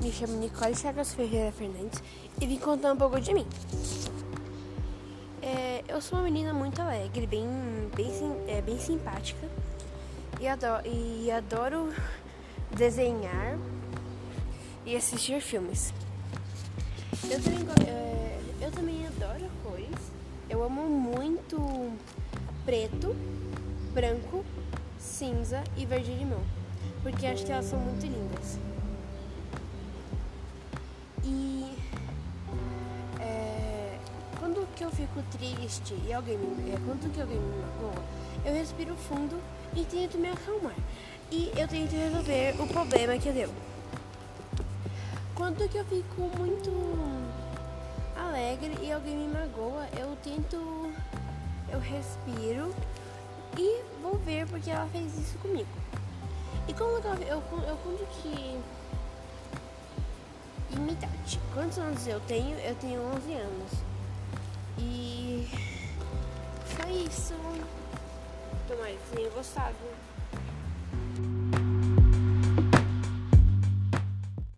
me chamo Nicole Chagas Ferreira Fernandes e vim contar um pouco de mim. É, eu sou uma menina muito alegre, bem, bem, é, bem simpática e adoro, e adoro desenhar e assistir filmes. Eu também, é, eu também adoro cores. Eu amo muito preto, branco, cinza e verde limão, porque acho que elas são muito lindas. Que eu fico triste e alguém me, é, quando que alguém me magoa, eu respiro fundo e tento me acalmar. E eu tento resolver o problema que deu. Quando que eu fico muito alegre e alguém me magoa, eu tento, eu respiro e vou ver porque ela fez isso comigo. E como eu, eu, eu conto que idade. Quantos anos eu tenho? Eu tenho 11 anos. Isso. Tomara que tenha gostado.